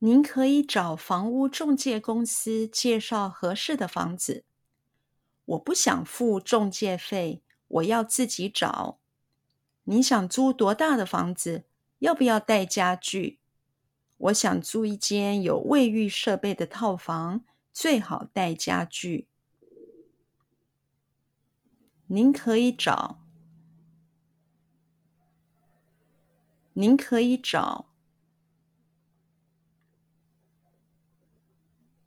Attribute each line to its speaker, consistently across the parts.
Speaker 1: 您可以找房屋中介公司介绍合适的房子。我不想付中介费，我要自己找。你想租多大的房子？要不要带家具？我想租一间有卫浴设备的套房，最好带家具。您可以找。您可以找。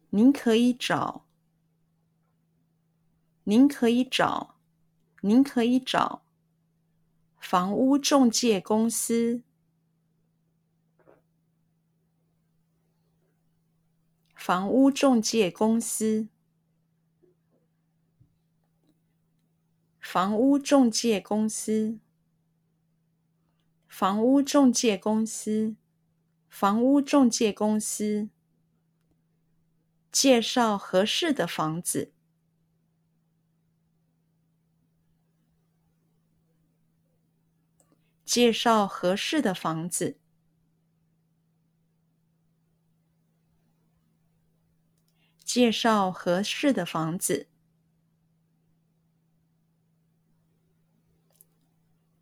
Speaker 1: 您可以找。您可以找。您可以找。房屋中介公司。房屋中介公司。房屋中介公司，房屋中介公司，房屋中介公司，介绍合适的房子，介绍合适的房子，介绍合适的房子。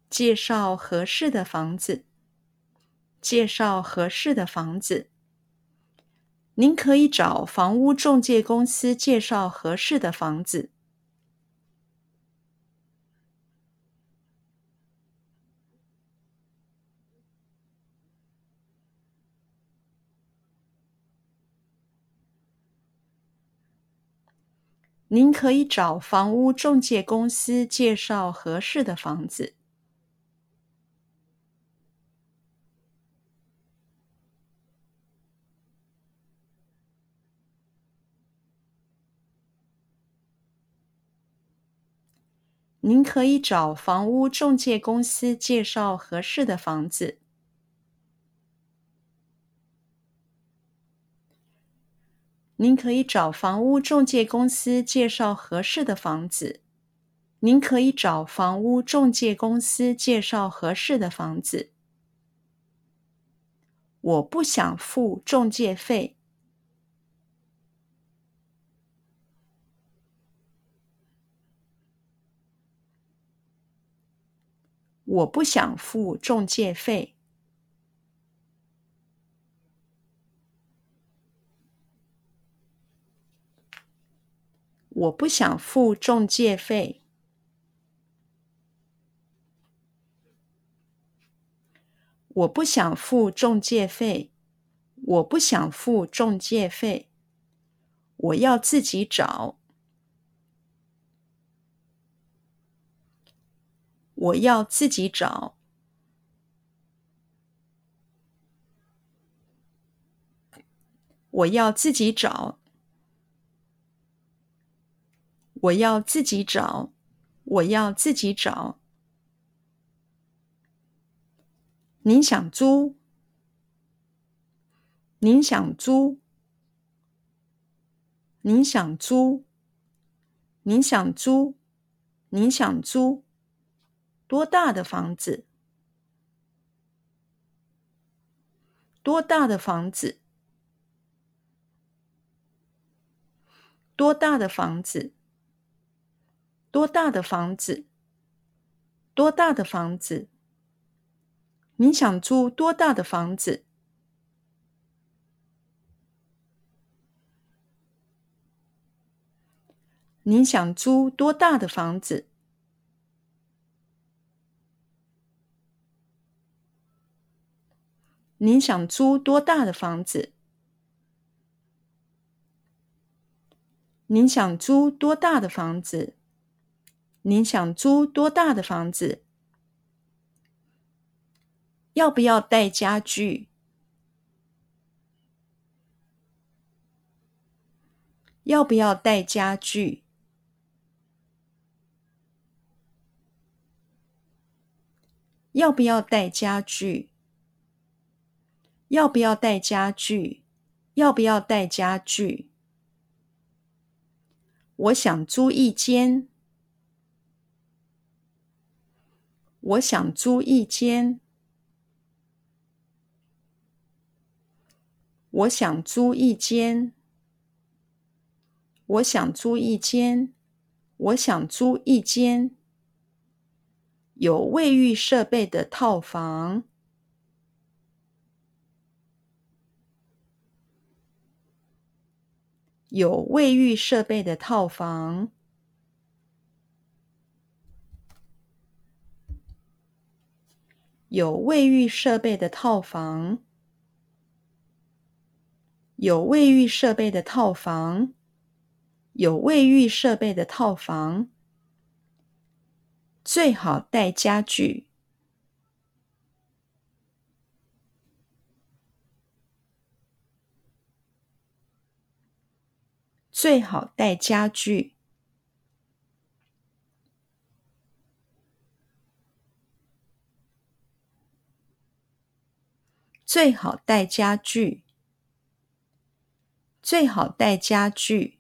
Speaker 1: 介绍合适的房子。介绍合适的房子。您可以找房屋中介公司介绍合适的房子。您可以找房屋中介公司介绍合适的房子。您可以找房屋中介公司介绍合适的房子。您可以找房屋中介公司介绍合适的房子。您可以找房屋中介公司介绍合适的房子。我不想付中介费。我不想付中介费。我不想付中介费。我不想付中介费。我不想付中介费。我要自己找。我要自己找。我要自己找。我要自己找。我要自己找。您想租？您想租？您想租？您想租？您想租？多大的房子？多大的房子？多大的房子？多大的房子？多大的房子？你想租多大的房子？你想租多大的房子？您想租多大的房子？您想租多大的房子？您想租多大的房子？要不要带家具？要不要带家具？要不要带家具？要不要带家具？要不要带家具？我想租一间。我想租一间。我想租一间。我想租一间。我想租一间有卫浴设备的套房。有卫浴设备的套房。有卫浴设备的套房。有卫浴设备的套房。有卫浴设备的套房。最好带家具。最好带家具。最好带家具。最好带家具。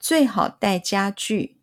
Speaker 1: 最好带家具。